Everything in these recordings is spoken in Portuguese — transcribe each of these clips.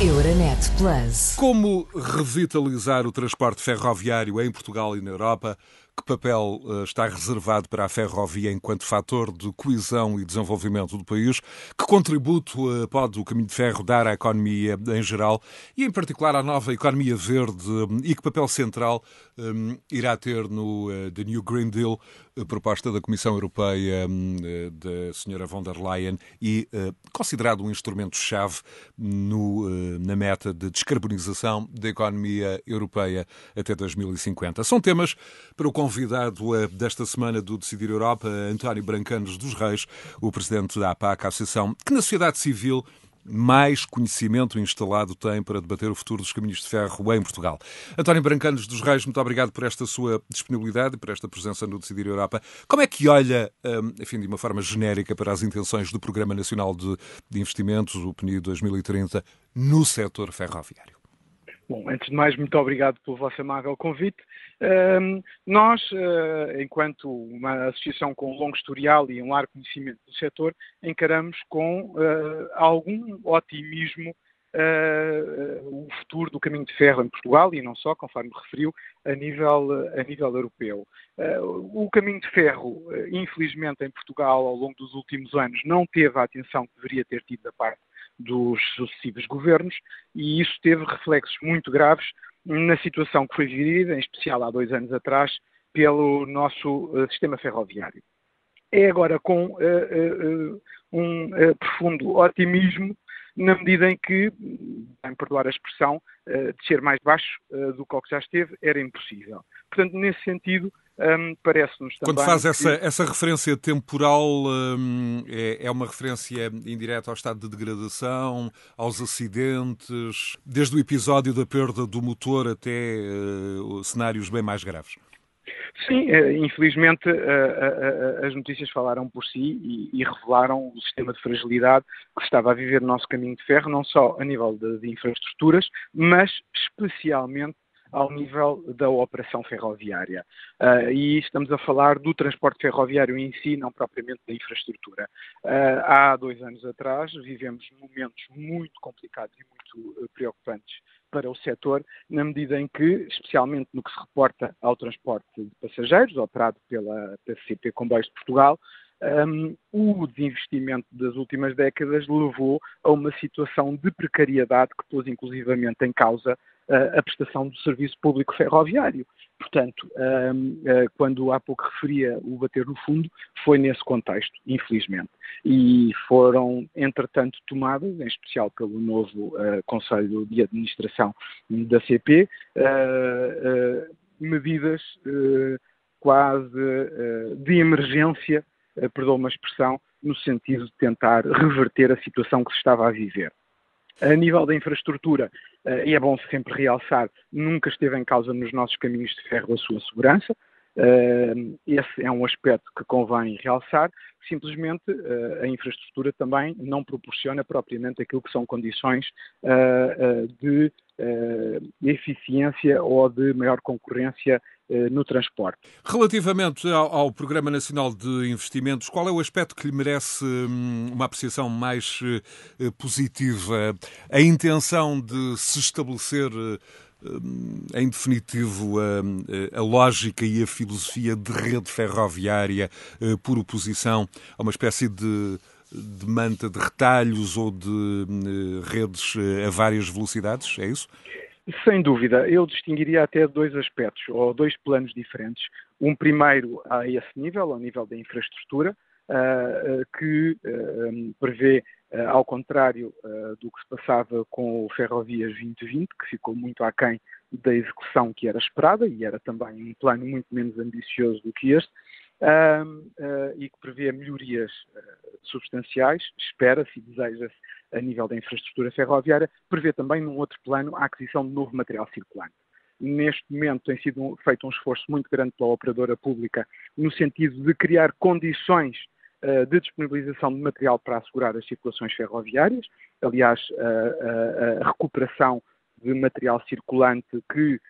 Euronet Plus. Como revitalizar o transporte ferroviário em Portugal e na Europa? Que papel uh, está reservado para a ferrovia enquanto fator de coesão e desenvolvimento do país? Que contributo uh, pode o caminho de ferro dar à economia em geral e, em particular, à nova economia verde? Um, e que papel central um, irá ter no uh, The New Green Deal, proposta da Comissão Europeia um, da Sra. von der Leyen e considerado um instrumento-chave na meta de descarbonização da economia europeia até 2050? São temas para o convidado eh, desta semana do Decidir Europa, António Brancanos dos Reis, o presidente da APAC, a associação que na sociedade civil mais conhecimento instalado tem para debater o futuro dos caminhos de ferro em Portugal. António Brancanos dos Reis, muito obrigado por esta sua disponibilidade e por esta presença no Decidir Europa. Como é que olha, hum, enfim, de uma forma genérica, para as intenções do Programa Nacional de Investimentos, o PNI 2030, no setor ferroviário? Bom, antes de mais, muito obrigado pelo vosso amável convite. Um, nós, uh, enquanto uma associação com um longo historial e um largo conhecimento do setor, encaramos com uh, algum otimismo uh, o futuro do caminho de ferro em Portugal e não só, conforme referiu, a nível, a nível europeu. o caminho de ferro, infelizmente, em Portugal, ao longo dos últimos anos, não teve a atenção que deveria ter tido da parte dos sucessivos governos e isso teve reflexos muito graves na situação que foi vivida, em especial há dois anos atrás, pelo nosso uh, sistema ferroviário. É agora com uh, uh, um profundo otimismo, na medida em que, em perdoar a expressão, descer mais baixo do que o que já esteve era impossível. Portanto, nesse sentido, um, parece-nos também. Quando faz essa, que... essa referência temporal, um, é, é, uma referência indireta ao estado de degradação, aos acidentes, desde o episódio da perda do motor até uh, cenários bem mais graves? Sim, eh, infelizmente eh, as notícias falaram por si e revelaram o sistema de fragilidade que estava a viver no nosso caminho de ferro, não só a nível de infraestruturas, mas especialmente ao nível da operação ferroviária. Uh, e estamos a falar do transporte ferroviário em si, não propriamente da infraestrutura. Uh, há dois anos atrás vivemos momentos muito complicados e muito uh, preocupantes para o setor, na medida em que, especialmente no que se reporta ao transporte de passageiros, operado pela PCP Comboios de Portugal, um, o desinvestimento das últimas décadas levou a uma situação de precariedade que pôs inclusivamente em causa a prestação do serviço público ferroviário. Portanto, quando há pouco referia o bater no fundo, foi nesse contexto, infelizmente. E foram, entretanto, tomadas, em especial pelo novo Conselho de Administração da CP, medidas quase de emergência, perdão uma expressão, no sentido de tentar reverter a situação que se estava a viver. A nível da infraestrutura, eh, e é bom sempre realçar, nunca esteve em causa nos nossos caminhos de ferro a sua segurança. Eh, esse é um aspecto que convém realçar. Simplesmente eh, a infraestrutura também não proporciona propriamente aquilo que são condições de eficiência ou de maior concorrência no transporte. Relativamente ao, ao, Programa Nacional de Investimentos, qual é o aspecto que lhe merece hum, uma apreciação mais uh, positiva? A intenção de se estabelecer uh, em definitivo, a, a, lógica e a filosofia de rede ferroviária por oposição a uma espécie de, de manta de retalhos ou de redes a várias velocidades, é isso? Sem dúvida, eu distinguiria até dois aspectos, ou dois planos diferentes. Um primeiro a esse nível, ao nível da infraestrutura, uh, que uh, prevê, uh, ao contrário do que se passava com o Ferrovias 2020, que ficou muito aquém da execução que era esperada, e era também um plano muito menos ambicioso do que este, e que prevê melhorias substanciais, espera-se e deseja-se a nível da infraestrutura ferroviária, prevê também num outro plano a aquisição de novo material circulante. Neste momento tem sido feito um esforço muito grande pela operadora pública no sentido de criar condições uh, de disponibilização de material para assegurar as circulações ferroviárias. Aliás, uh, a recuperação de material circulante que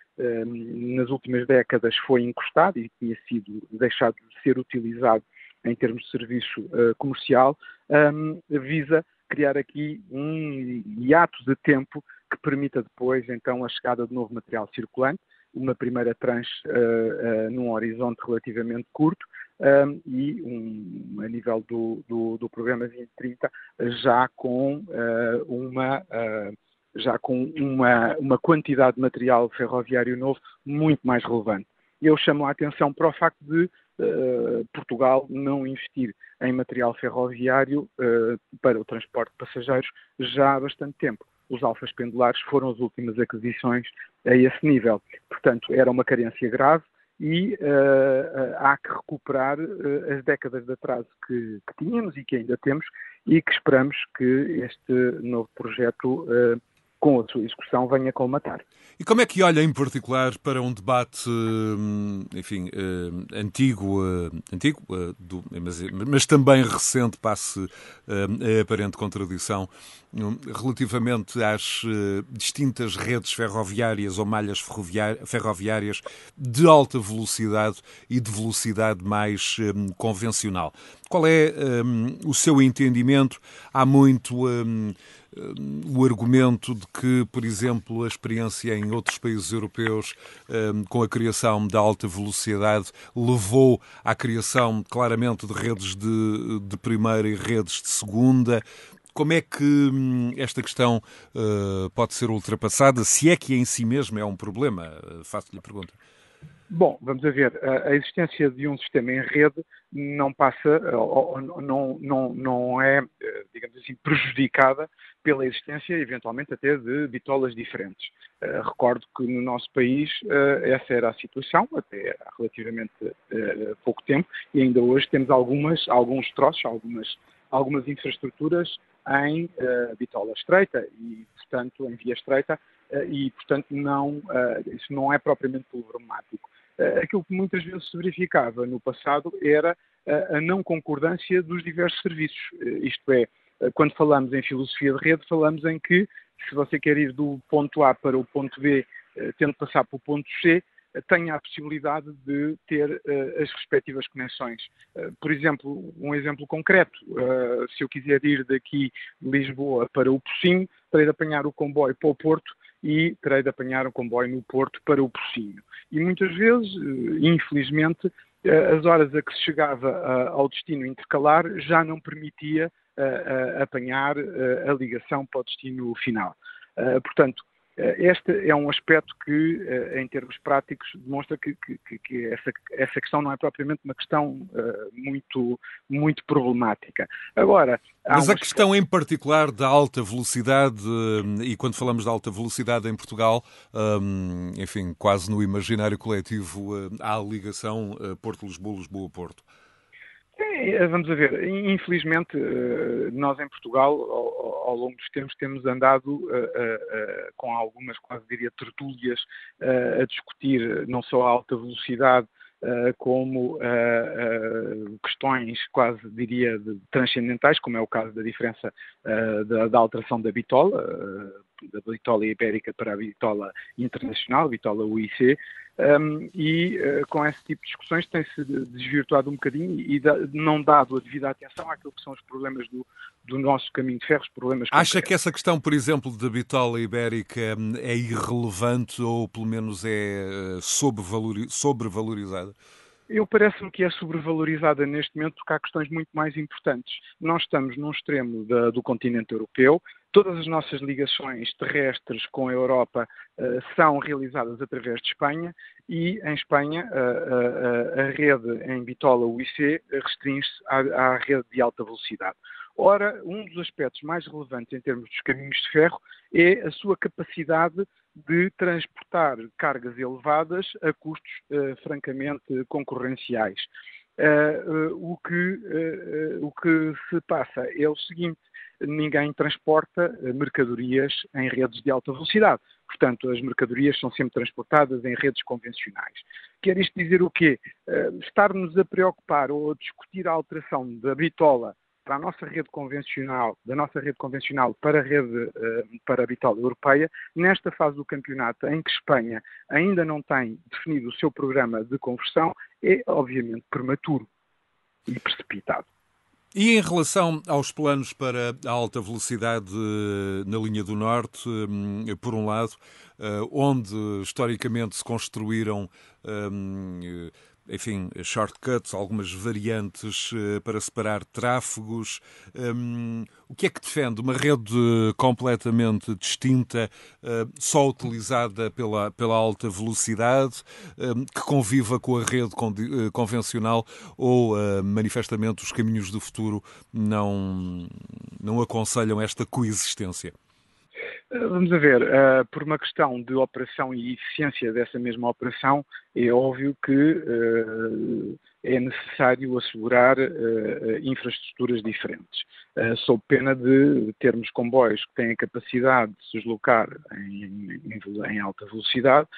nas últimas décadas foi encostado e tinha sido deixado de ser utilizado em termos de serviço uh, comercial, um, visa criar aqui um hiato de tempo que permita depois, então, a chegada de novo material circulante, uma primeira tranche uh, uh, num horizonte relativamente curto, um, e um, a nível do, do, do, programa 2030 já com uma já com uma, uma quantidade de material ferroviário novo muito mais relevante. Eu chamo a atenção para o facto de uh, Portugal não investir em material ferroviário para o transporte de passageiros já há bastante tempo. Os alfas pendulares foram as últimas aquisições a esse nível. Portanto, era uma carência grave e uh, há que recuperar uh, as décadas de atraso que, que, tínhamos e que ainda temos e que esperamos que este novo projeto uh, com a sua execução, venha colmatar. E como é que olha, em particular, para um debate, hum, enfim, hum, antigo, hum, antigo mas, mas também recente, passe a aparente contradição, relativamente às distintas redes ferroviárias ou malhas ferroviárias de alta velocidade e de velocidade mais convencional? Qual é o seu entendimento? Há muito o argumento de que, por exemplo, a experiência em outros países europeus um, com a criação da alta velocidade levou à criação claramente de redes de, de primeira e redes de segunda. Como é que hum, esta questão uh, pode ser ultrapassada, se é que em si mesmo é um problema? Faço-lhe a pergunta. Bom, vamos ver. A existência de um sistema em rede não passa, ou não, não, não é, eh, digamos assim, prejudicada pela existência, eventualmente, até de bitolas diferentes. Uh, recordo que no nosso país essa era a situação, até há relativamente pouco tempo, e ainda hoje temos algumas, alguns troços, algumas, algumas infraestruturas em bitola estreita e, portanto, em via estreita, e, portanto, não, isso não é propriamente problemático. Aquilo que muitas vezes se verificava no passado era a não concordância dos diversos serviços, isto é, eh, quando falamos em filosofia de rede, falamos em que se você quer ir do ponto A para o ponto B, eh, tendo passar para o ponto C, eh, tenha a possibilidade de ter as respectivas conexões. por exemplo, um exemplo concreto, se eu quiser ir daqui de Lisboa para o Pocinho, terei de apanhar o comboio para o Porto e terei de apanhar o comboio no Porto para o Pocinho. E muitas vezes, infelizmente, as horas a que se chegava ao destino intercalar já não permitia apanhar a ligação para o destino final. portanto, este é um aspecto que, em termos práticos, demonstra que, que, que essa, essa, questão não é propriamente uma questão uh, muito, muito problemática. Agora. Mas a questão aspecto... em particular da alta velocidade, e quando falamos de alta velocidade em Portugal, um, enfim, quase no imaginário coletivo, há a ligação Porto-Lisboa, Lisboa-Porto. É, vamos a ver, infelizmente eh, nós em Portugal ao, longo dos tempos temos andado uh, com algumas, quase diria, tertúlias a discutir não só a alta velocidade como questões quase diria transcendentais, como é o caso da diferença da, da, alteração da bitola, da bitola ibérica para a bitola internacional, bitola UIC, um, e uh, com esse tipo de discussões tem-se desvirtuado um bocadinho e da, não dado a devida atenção àquilo que são os problemas do, do nosso caminho de ferro, os problemas Acha concretos. que essa questão, por exemplo, da bitola ibérica hum, é irrelevante ou pelo menos é eh, sobrevalorizada? Eu parece-me que é sobrevalorizada neste momento porque há questões muito mais importantes. Nós estamos num extremo da, do continente europeu, todas as nossas ligações terrestres com a Europa uh, são realizadas através de Espanha e em Espanha uh, uh, a rede em bitola UIC restringe-se à, à rede de alta velocidade. Ora, um dos aspectos mais relevantes em termos dos caminhos de ferro é a sua capacidade de transportar cargas elevadas a custos uh, francamente concorrenciais. Uh, uh, o, que, o que se passa é o seguinte: ninguém transporta mercadorias em redes de alta velocidade. Portanto, as mercadorias são sempre transportadas em redes convencionais. Quer isto dizer o quê? Estarmos a preocupar ou a discutir a alteração da bitola para a nossa rede convencional, da nossa rede convencional para a rede uh, para a bitola europeia, nesta fase do campeonato em que Espanha ainda não tem definido o seu programa de conversão, é obviamente prematuro e precipitado. E em relação aos planos para a alta velocidade na linha do Norte, hum, por um lado, onde historicamente se construíram hum, enfim, shortcuts, algumas variantes uh, para separar tráfegos. Um, o que é que defende? Uma rede completamente distinta, uh, só utilizada pela, pela alta velocidade, um, que conviva com a rede uh, convencional ou, manifestamente, os caminhos do futuro não, não aconselham esta coexistência? Vamos a ver, uh, por uma questão de operação e eficiência dessa mesma operação, é óbvio que uh, é necessário assegurar uh, infraestruturas diferentes, sob pena de termos comboios que têm a capacidade de se deslocar em, em, em alta velocidade,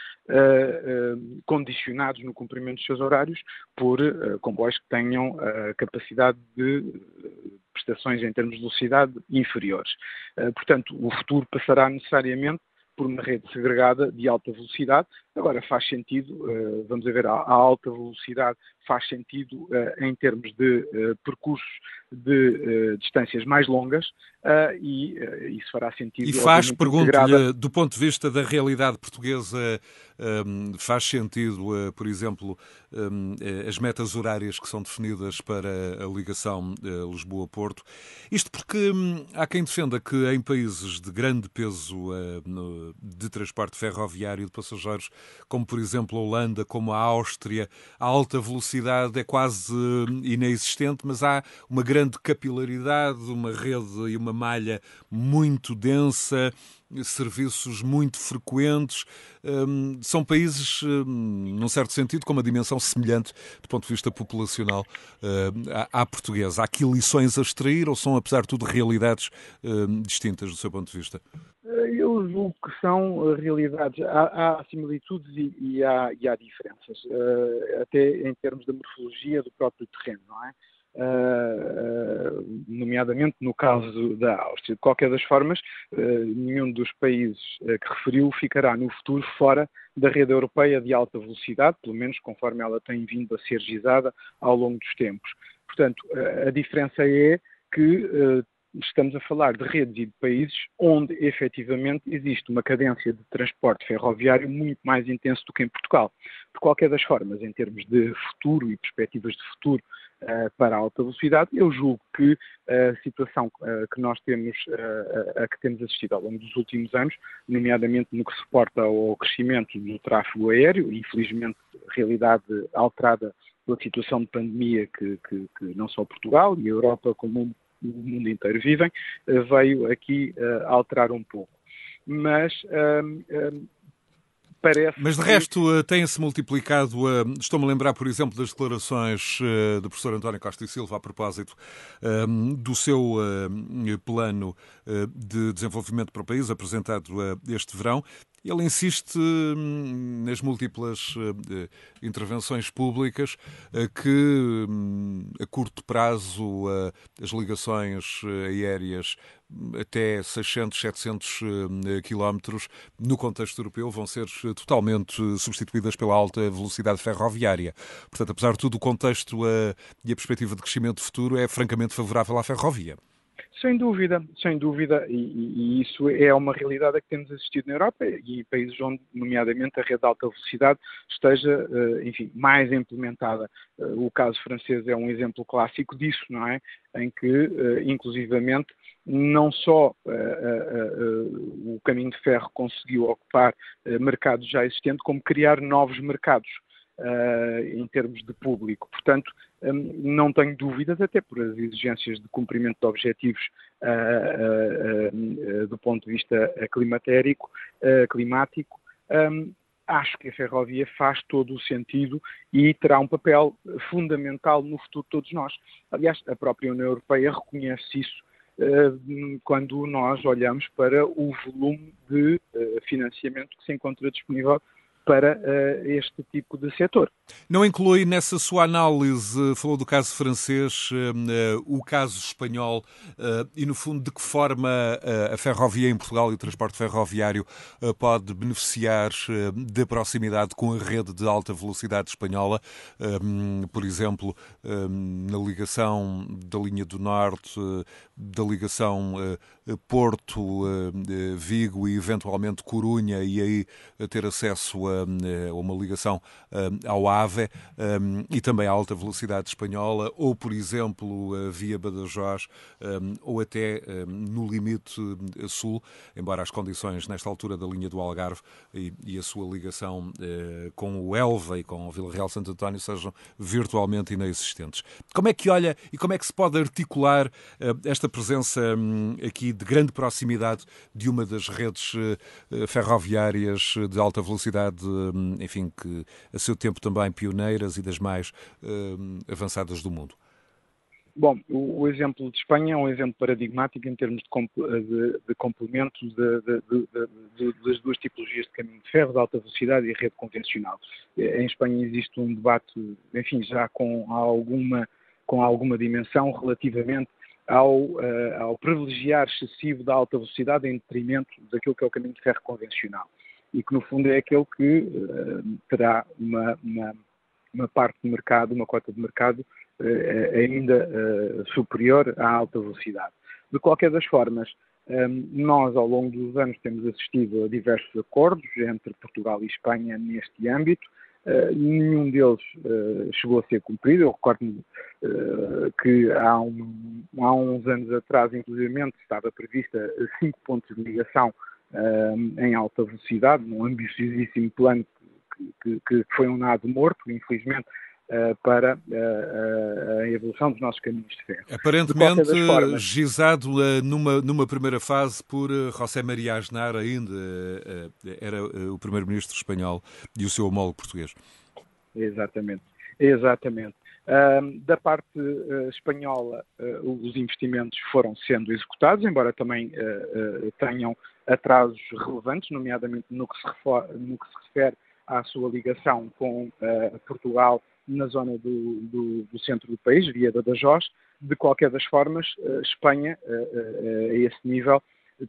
condicionados no cumprimento dos seus horários por comboios que tenham a capacidade de prestações em termos de velocidade inferiores. Eh, portanto, o futuro passará necessariamente por uma rede segregada de alta velocidade. Agora, faz sentido, eh, vamos ver, a alta velocidade faz sentido eh, em termos de percursos de distâncias mais longas e isso fará sentido. E faz, pergunto-lhe, do ponto de vista da realidade portuguesa, faz sentido, por exemplo, as metas horárias que são definidas para a ligação Lisboa-Porto? Isto porque hum, há quem defenda que em países de grande peso de transporte ferroviário de passageiros, como por exemplo a Holanda, como a Áustria, a alta velocidade é quase inexistente, mas há uma grande capilaridade, uma rede e uma malha muito densa serviços muito frequentes. Um, são países, um, num certo sentido, com uma dimensão semelhante do ponto de vista populacional uh, à, portuguesa. Há aqui lições a extrair ou são, apesar de tudo, realidades distintas do seu ponto de vista? Eu julgo que são realidades. Há, há similitudes e, e, há, e, há, diferenças, uh, até em termos da morfologia do próprio terreno, não é? Uh, nomeadamente no caso da Áustria. De qualquer das formas, uh, nenhum dos países uh, que referiu ficará no futuro fora da rede europeia de alta velocidade, pelo menos conforme ela tem vindo a ser gizada ao longo dos tempos. Portanto, a diferença é que estamos a falar de redes e de países onde efetivamente existe uma cadência de transporte ferroviário muito mais intenso do que em Portugal. De qualquer das formas, em termos de futuro e perspectivas de futuro uh, para a alta velocidade, eu julgo que a situação uh, que nós temos, uh, a que temos assistido ao longo dos últimos anos, nomeadamente no que se suporta ao crescimento do tráfego aéreo, infelizmente realidade alterada pela situação de pandemia que, que, que não só Portugal e a Europa como o mundo inteiro vivem, eh, veio aqui eh, alterar um pouco. Mas um, um, Parece Mas de resto tem-se multiplicado. Estou-me a lembrar, por exemplo, das declarações do professor António Costa e Silva a propósito do seu plano de desenvolvimento para o país apresentado este verão ele insiste hum, nas múltiplas uh, intervenções públicas uh, que um, a curto prazo uh, as ligações aéreas hum, até 600, 700 quilómetros no contexto europeu vão ser totalmente substituídas pela alta velocidade ferroviária. Portanto, apesar de tudo, o contexto e a perspectiva de crescimento futuro é francamente favorável à ferrovia. Sem dúvida, sem dúvida, e, e, isso é uma realidade a que temos assistido na Europa e países onde, nomeadamente, a rede de alta velocidade esteja, eh, enfim, mais implementada. Eh, o caso francês é um exemplo clássico disso, não é? Em que, eh, inclusivamente, não só o caminho de ferro conseguiu ocupar mercados já existentes, como criar novos mercados. Uh, em termos de público. Portanto, um, não tenho dúvidas, até por as exigências de cumprimento de objetivos uh, uh, do ponto de vista climatérico, climático, um, acho que a ferrovia faz todo o sentido e terá um papel fundamental no futuro de todos nós. Aliás, a própria União Europeia reconhece isso quando nós olhamos para o volume de financiamento que se encontra disponível para uh, este tipo de setor. Não inclui nessa sua análise, falou do caso francês, uh, o caso espanhol uh, e, no fundo, de que forma a ferrovia em Portugal e o transporte ferroviário pode beneficiar da proximidade com a rede de alta velocidade espanhola, por exemplo, na ligação da linha do Norte, da ligação Porto-Vigo e, eventualmente, Corunha, e aí ter acesso a eh, uma ligação eh, ao AVE eh, e também à alta velocidade espanhola, ou, por exemplo, via Badajoz, ou até no limite sul, embora as condições nesta altura da linha do Algarve e, a sua ligação com o Elva e com o Vila Real Santo António sejam virtualmente inexistentes. Como é que olha e como é que se pode articular esta presença hum, aqui de grande proximidade de uma das redes ferroviárias de alta velocidade enfim, que a seu tempo também pioneiras e das mais uh, avançadas do mundo? Bom, o, o, exemplo de Espanha é um exemplo paradigmático em termos de, comp de, de complementos das duas tipologias de caminho de ferro, de alta velocidade e rede convencional. Em Espanha existe um debate, enfim, já com alguma, com alguma dimensão relativamente ao, uh, ao privilegiar excessivo da alta velocidade em detrimento daquilo que é o caminho de ferro convencional e que no fundo é aquele que uh, terá uma, uma, uma, parte de mercado, uma cota de mercado uh, ainda uh, superior à alta velocidade. De qualquer das formas, um, nós ao longo dos anos temos assistido a diversos acordos entre Portugal e Espanha neste âmbito. nenhum deles chegou a ser cumprido. Eu recordo-me que há, um, há uns anos atrás, inclusive, estava prevista cinco pontos de ligação em alta velocidade, num ambiciosíssimo plano que, que, que foi um nado morto, infelizmente, Uh, para uh, a evolução dos nossos caminhos de ferro. Aparentemente de formas, gizado numa, numa primeira fase por José Maria Aznar ainda, era o primeiro-ministro espanhol e o seu homólogo português. Exatamente, exatamente da parte uh, espanhola, uh, os investimentos foram sendo executados, embora também uh, tenham atrasos relevantes, nomeadamente no que, se no que se refere à sua ligação com Portugal na zona do, do, do, centro do país, via Badajoz. De qualquer das formas, Espanha, a esse nível,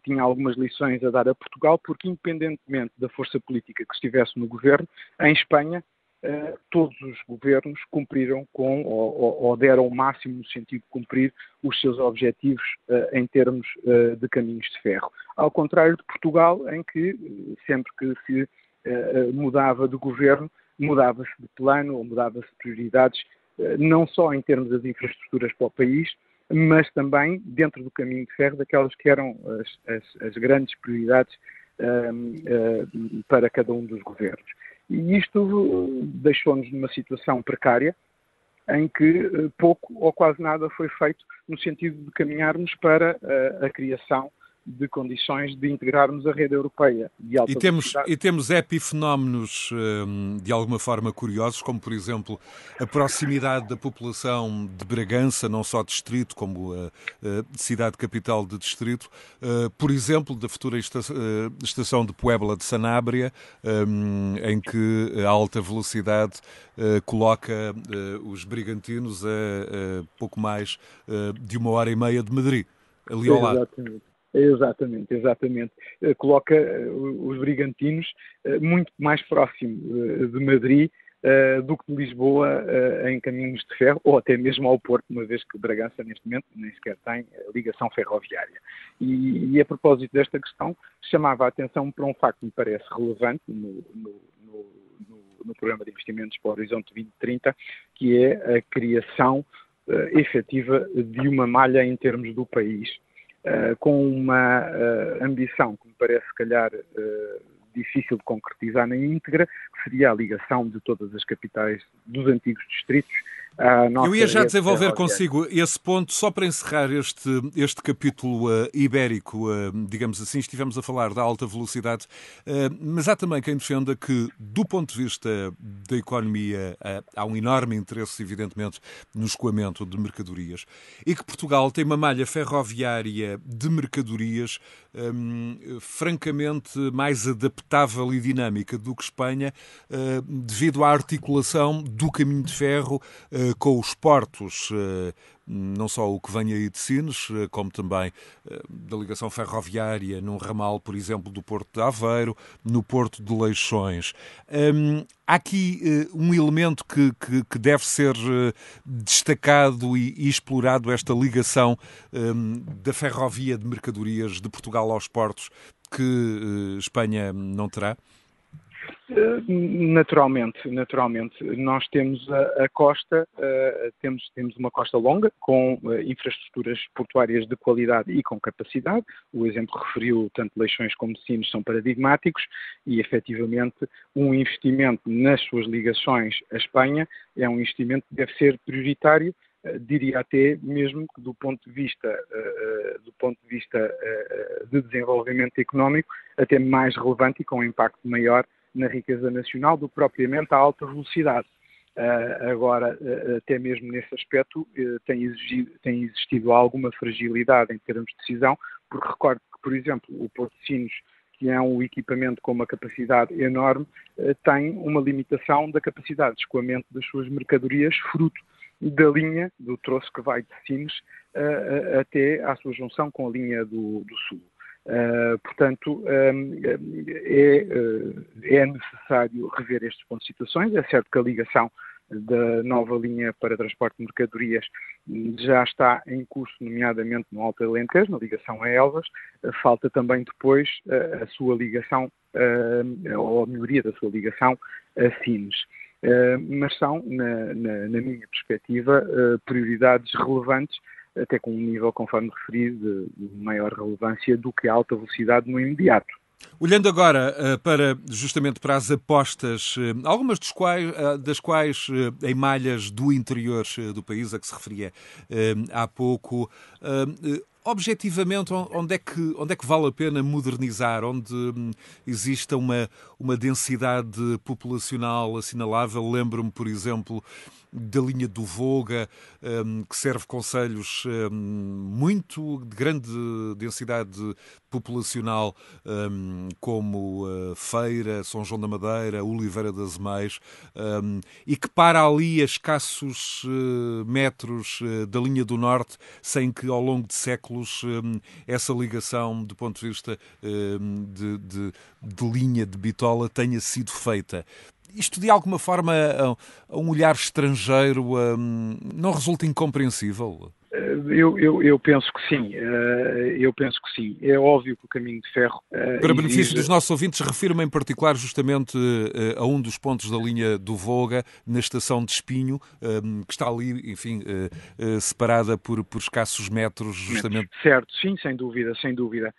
tinha algumas lições a dar a Portugal, porque independentemente da força política que estivesse no governo, em Espanha eh, todos os governos cumpriram com, ou, ou, deram o máximo no sentido de cumprir os seus objetivos uh, em termos uh, de caminhos de ferro. Ao contrário de Portugal, em que sempre que se mudava de governo, mudava-se de plano ou mudava-se de prioridades, não só em termos das infraestruturas para o país, mas também dentro do caminho de ferro daquelas que eram as, as, as grandes prioridades para cada um dos governos. E isto deixou-nos numa situação precária, em que eh, pouco ou quase nada foi feito no sentido de caminharmos para a, a criação de condições de integrarmos a rede europeia e temos E temos epifenómenos hum, de alguma forma curiosos, como por exemplo a proximidade da população de Bragança, não só distrito, como a, a cidade capital de distrito, uh, por exemplo, da futura estação, uh, estação de Puebla de Sanabria, um, em que a alta velocidade uh, coloca os brigantinos a, a pouco mais de uma hora e meia de Madrid ali ao lado. Exatamente. Exatamente, exatamente. Eh, coloca eh, os brigantinos eh, muito mais próximo de Madrid do que de Lisboa em caminhos de ferro, ou até mesmo ao Porto, uma vez que Bragança, neste momento, nem sequer tem ligação ferroviária. E, e a propósito desta questão, chamava a atenção para um facto que me parece relevante no, no, no, no programa de investimentos para o Horizonte 2030, que é a criação uh, efetiva de uma malha em termos do país com uma uh, ambição que me parece, se calhar, uh, difícil de concretizar na íntegra, que seria a ligação de todas as capitais dos antigos distritos Eu ia já rede desenvolver consigo esse ponto, só para encerrar este, este capítulo uh, ibérico, uh, digamos assim, estivemos a falar da alta velocidade, uh, mas há também quem defenda que, do ponto de vista da economia, há um enorme interesse, evidentemente, no escoamento de mercadorias e que Portugal tem uma malha ferroviária de mercadorias um, francamente mais adaptável e dinâmica do que Espanha, devido à articulação do caminho de ferro com os portos, não só o que vem aí de Sines, como também da ligação ferroviária num ramal, por exemplo, do Porto de Aveiro, no Porto de Leixões. há aqui um elemento que, que, que deve ser destacado e, e, explorado, esta ligação da ferrovia de mercadorias de Portugal aos portos, que Espanha não terá? Naturalmente, naturalmente. Nós temos a, a costa, uh, temos, temos uma costa longa com uh, infraestruturas portuárias de qualidade e com capacidade. O exemplo referiu tanto Leixões como Sines são paradigmáticos e, efetivamente, um investimento nas suas ligações à Espanha é um investimento que deve ser prioritário diria até mesmo que do ponto de vista do ponto de vista de desenvolvimento económico até mais relevante e com um impacto maior na riqueza nacional do que propriamente a alta velocidade. Uh, agora, uh, até mesmo nesse aspecto, uh, tem, exigido, tem, existido alguma fragilidade em termos de decisão, porque recordo que, por exemplo, o Porto de Sinos, que é um equipamento com uma capacidade enorme, tem uma limitação da capacidade de escoamento das suas mercadorias, fruto da linha do troço que vai de Sines até à sua junção com a linha do, do Sul. Uh, portanto, um, é, é, necessário rever estes pontos de situações. É certo que a ligação da nova linha para transporte de mercadorias já está em curso, nomeadamente no Alto Alentejo, na ligação a Elvas. Falta também depois a sua ligação, ou a melhoria da sua ligação a Sines. Mas são, na, na, na minha perspectiva, prioridades relevantes até com um nível, conforme referi, de, maior relevância do que a alta velocidade no imediato. Olhando agora uh, para justamente para as apostas, uh, algumas quais, uh, das quais em malhas do interior do país, a que se referia há pouco, objetivamente, onde é, que, onde é que vale a pena modernizar? Onde hum, exista uma, uma densidade populacional assinalável? Lembro-me, por exemplo, da linha do Voga, um, que serve conselhos um, muito de grande densidade populacional, um, como uh, Feira, São João da Madeira, Oliveira das Meias, hum, e que para ali a escassos uh, metros uh, da linha do Norte, sem que ao longo de séculos hum, essa ligação, do ponto de vista hum, de, de, de linha de bitola, tenha sido feita isto de alguma forma, a, um olhar estrangeiro, um, não resulta incompreensível? Eh, eu, eu, eu, penso que sim, eh, eu penso que sim. É óbvio que o caminho de ferro. Eh, Para benefício exige... dos nossos ouvintes, refiro-me em particular justamente a um dos pontos da linha do Voga, na estação de Espinho, que está ali, enfim, separada por, por escassos metros, justamente. Certo, sim, sem dúvida, sem dúvida.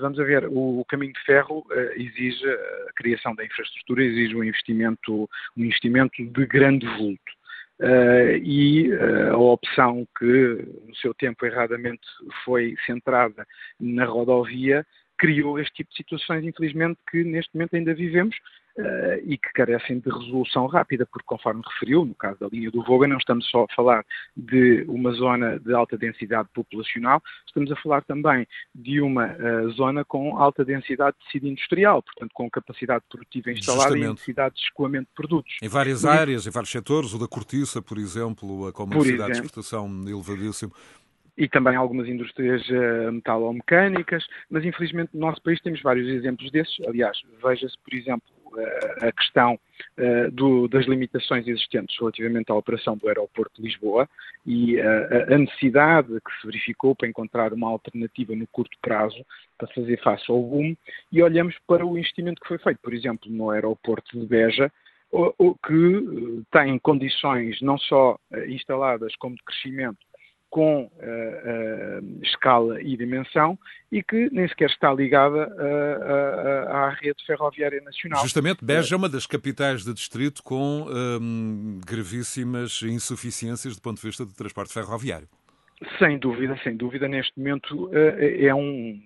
Vamos a ver, o caminho de ferro exige a criação da infraestrutura, exige um investimento, um investimento de grande vulto. Uh, e uh, a opção que, no seu tempo, erradamente foi centrada na rodovia, criou este tipo de situações, infelizmente, que neste momento ainda vivemos uh, e que carecem de resolução rápida, porque, conforme referiu, no caso da linha do Voga, não estamos só a falar de uma zona de alta densidade populacional, estamos a falar também de uma uh, zona com alta densidade de tecido industrial, portanto, com capacidade produtiva instalada Justamente. e necessidade de escoamento de produtos. Em várias e, áreas, em vários setores, o da cortiça, por exemplo, com uma necessidade de exportação elevadíssima e também algumas indústrias uh, metalomecânicas, mas infelizmente no nosso país temos vários exemplos desses. Aliás, veja-se, por exemplo, a questão uh, do, das limitações existentes relativamente à operação do aeroporto de Lisboa e a necessidade que se verificou para encontrar uma alternativa no curto prazo para fazer face ao boom. E olhamos para o investimento que foi feito, por exemplo, no aeroporto de Beja, que tem condições não só instaladas como de crescimento com uh, uh, escala e dimensão e que nem sequer está ligada uh, à rede ferroviária nacional. Justamente, Beja é uma das capitais de distrito com um, gravíssimas insuficiências do ponto de vista do transporte ferroviário. Sem dúvida, sem dúvida. Neste momento é um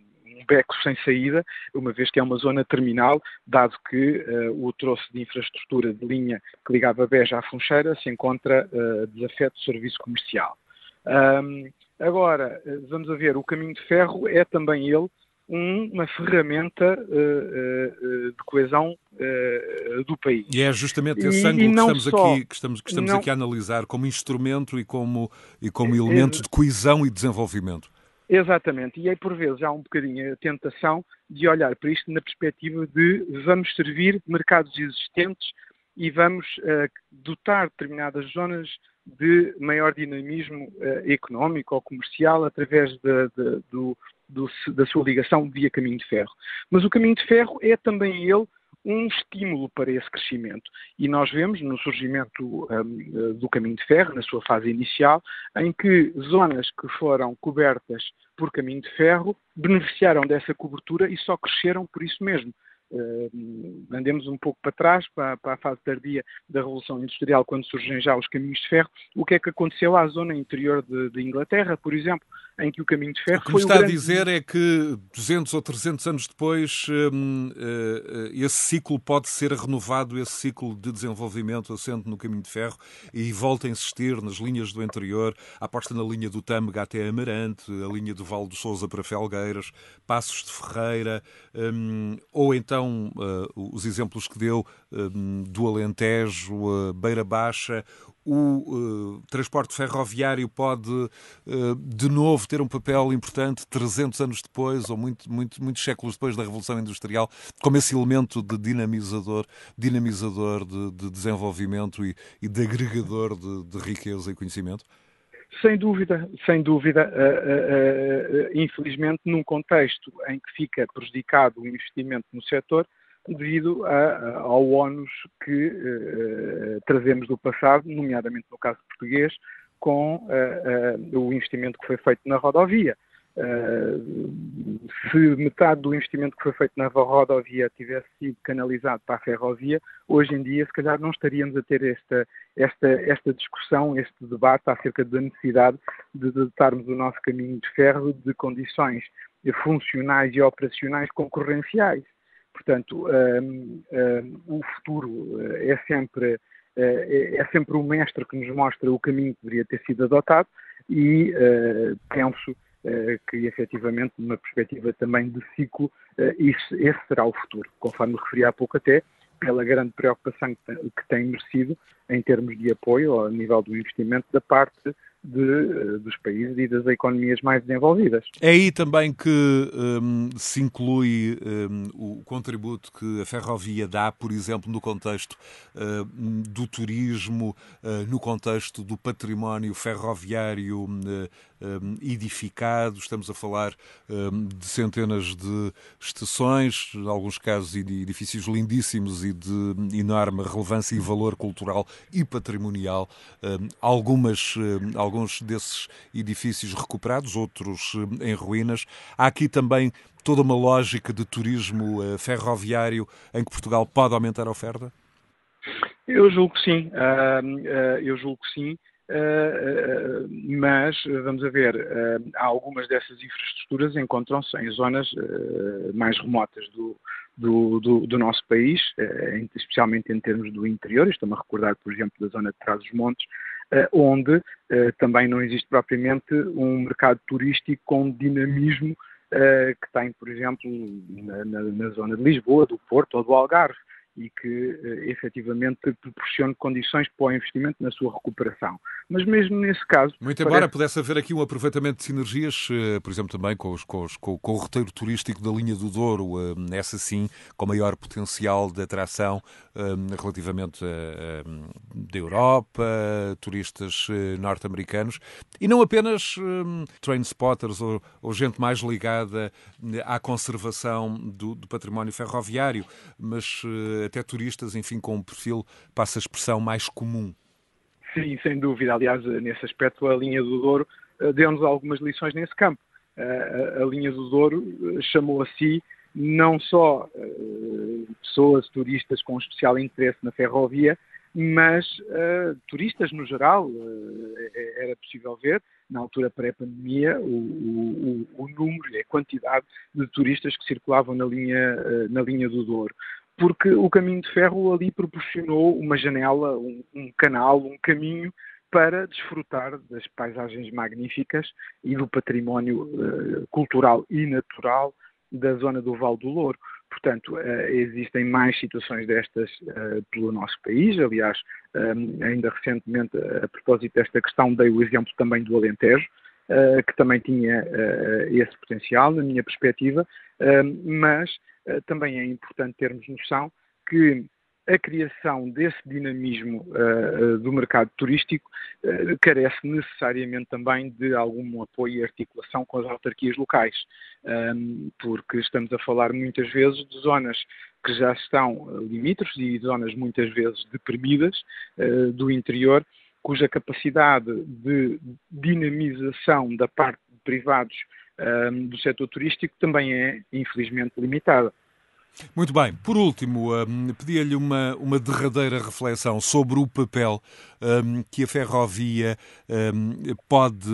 beco sem saída, uma vez que é uma zona terminal, dado que uh, o troço de infraestrutura de linha que ligava Beja à Funcheira se encontra uh, desafeto de serviço comercial. Um, agora, eh, vamos a ver, o caminho de ferro é também ele um, uma ferramenta uh, uh, de coesão uh, do país. E é justamente esse ângulo que estamos, só, aqui, que estamos, que estamos não, aqui a analisar como instrumento e como, e como elemento de coesão e desenvolvimento. Exatamente, e aí por vezes há um bocadinho a tentação de olhar para isto na perspectiva de vamos servir mercados existentes e vamos uh, dotar determinadas zonas de maior dinamismo uh, económico ou comercial através de, de, do, do, da sua ligação via caminho de ferro. Mas o caminho de ferro é também ele um estímulo para esse crescimento. E nós vemos no surgimento um, do caminho de ferro, na sua fase inicial, em que zonas que foram cobertas por caminho de ferro beneficiaram dessa cobertura e só cresceram por isso mesmo. Andemos um pouco para trás, para, para, a fase tardia da Revolução Industrial, quando surgem já os caminhos de ferro, o que é que aconteceu à zona interior de, de Inglaterra, por exemplo, em que o caminho de ferro o que foi me está grande... a dizer é que 200 ou 300 anos depois hum, uh, esse ciclo pode ser renovado, esse ciclo de desenvolvimento assente no caminho de ferro e volta a insistir nas linhas do interior, aposta na linha do Tâmega até Amarante, a linha do Val do Sousa para Felgueiras, Passos de Ferreira, um, ou então uh, os exemplos que deu um, do Alentejo, uh, Beira Baixa, o uh, transporte ferroviário pode uh, de novo ter um papel importante 300 anos depois ou muito, muito, muitos séculos depois da Revolução Industrial, como esse elemento de dinamizador, dinamizador de, de desenvolvimento e, e, de agregador de, de riqueza e conhecimento? Sem dúvida, sem dúvida. Uh, uh, uh, infelizmente, num contexto em que fica prejudicado o investimento no setor, devido a, ao ónus que uh, trazemos do passado, nomeadamente no caso português, com uh, o investimento que foi feito na rodovia. se metade do investimento que foi feito na rodovia tivesse sido canalizado para a ferrovia, hoje em dia, se calhar, não estaríamos a ter esta, esta, esta discussão, este debate acerca da necessidade de dotarmos o nosso caminho de ferro de condições funcionais e operacionais concorrenciais. Portanto, um, um, o futuro eh, é sempre, eh, é sempre o mestre que nos mostra o caminho que deveria ter sido adotado e uh, penso uh, que, efetivamente, numa perspectiva também de ciclo, uh, isso, esse será o futuro, conforme referi há pouco até, pela grande preocupação que tem, que tem merecido em termos de apoio ao nível do investimento da parte de, eh, dos países e das economias mais desenvolvidas. É aí também que um, se inclui um, o contributo que a ferrovia dá, por exemplo, no contexto uh, do turismo, uh, no contexto do património ferroviário uh, um, edificado. Estamos a falar de centenas de estações, em alguns casos edifícios lindíssimos e de enorme relevância e valor cultural e patrimonial. algumas alguns desses edifícios recuperados, outros eh, em ruínas. Há aqui também toda uma lógica de turismo eh, ferroviário em que Portugal pode aumentar a oferta? Eu julgo que sim, eu julgo que sim. mas vamos a ver, algumas dessas infraestruturas encontram-se em zonas mais remotas do, do, do, do, nosso país, especialmente em termos do interior. Estou-me a recordar, por exemplo, da zona de Trás-os-Montes, onde eh, também não existe propriamente um mercado turístico com dinamismo eh, que tem, por exemplo, na, na, na zona de Lisboa, do Porto ou do Algarve e que eh, efetivamente proporcione condições para o investimento na sua recuperação. Mas mesmo nesse caso... Muito embora parece... pudesse haver aqui um aproveitamento de sinergias, eh, por exemplo, também com, os, com, os, com, com, o roteiro turístico da linha do Douro, eh, essa sim, com maior potencial de atração relativamente da Europa, turistas norte-americanos, e não apenas train spotters ou, ou, gente mais ligada à conservação do, do património ferroviário, mas até turistas, enfim, com um perfil, passa a expressão, mais comum. Sim, sem dúvida. Aliás, nesse aspecto, a linha do Douro deu-nos algumas lições nesse campo. A, a linha do Douro chamou a si não só pessoas, turistas com especial interesse na ferrovia, mas turistas no geral, uh, era possível ver, na altura pré-pandemia, o, o, o, número e a quantidade de turistas que circulavam na linha, na linha do Douro. Porque o caminho de ferro ali proporcionou uma janela, um, um canal, um caminho para desfrutar das paisagens magníficas e do património cultural e natural da zona do Val do Louro. Portanto, eh, existem mais situações destas eh, pelo nosso país. Aliás, eh, ainda recentemente, a propósito desta questão, dei o exemplo também do Alentejo, que também tinha esse potencial, na minha perspectiva, mas também é importante termos noção que a criação desse dinamismo uh, do mercado turístico uh, carece necessariamente também de algum apoio e articulação com as autarquias locais, um, porque estamos a falar muitas vezes de zonas que já estão limítrofes e zonas muitas vezes deprimidas uh, do interior, cuja capacidade de dinamização da parte de privados um, do setor turístico também é, infelizmente, limitada. Muito bem. Por último, um, pedia-lhe uma, uma derradeira reflexão sobre o papel um, que a ferrovia um, pode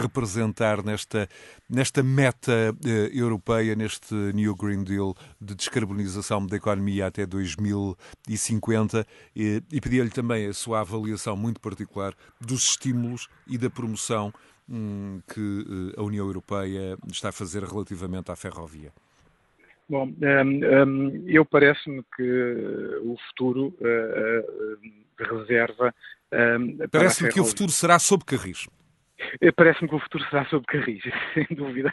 representar nesta, nesta meta uh, europeia, neste New Green Deal de descarbonização da economia até 2050 e, e pedia-lhe também a sua avaliação muito particular dos estímulos e da promoção hum, que uh, a União Europeia está a fazer relativamente à ferrovia. Bom, um, um, eu parece-me que o futuro uh, uh, reserva. Um, parece-me que o futuro será sob Carris. Eh, parece-me que o futuro será sob Carris, sem dúvida,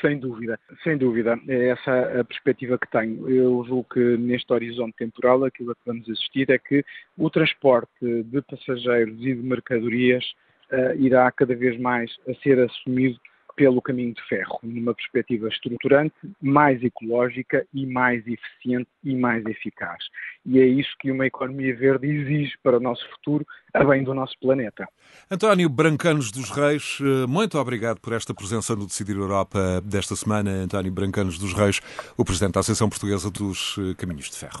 sem dúvida, sem dúvida. É essa a perspectiva que tenho. Eu julgo que neste horizonte temporal aquilo a que vamos assistir é que o transporte de passageiros e de mercadorias irá cada vez mais a ser assumido pelo caminho de ferro, numa perspectiva estruturante, mais ecológica e mais eficiente e mais eficaz. E é isso que uma economia verde exige para o nosso futuro, a bem do nosso planeta. António Brancanos dos Reis, eh, muito obrigado por esta presença no Decidir Europa desta semana. António Brancanos dos Reis, o Presidente da Associação Portuguesa dos eh, Caminhos de Ferro.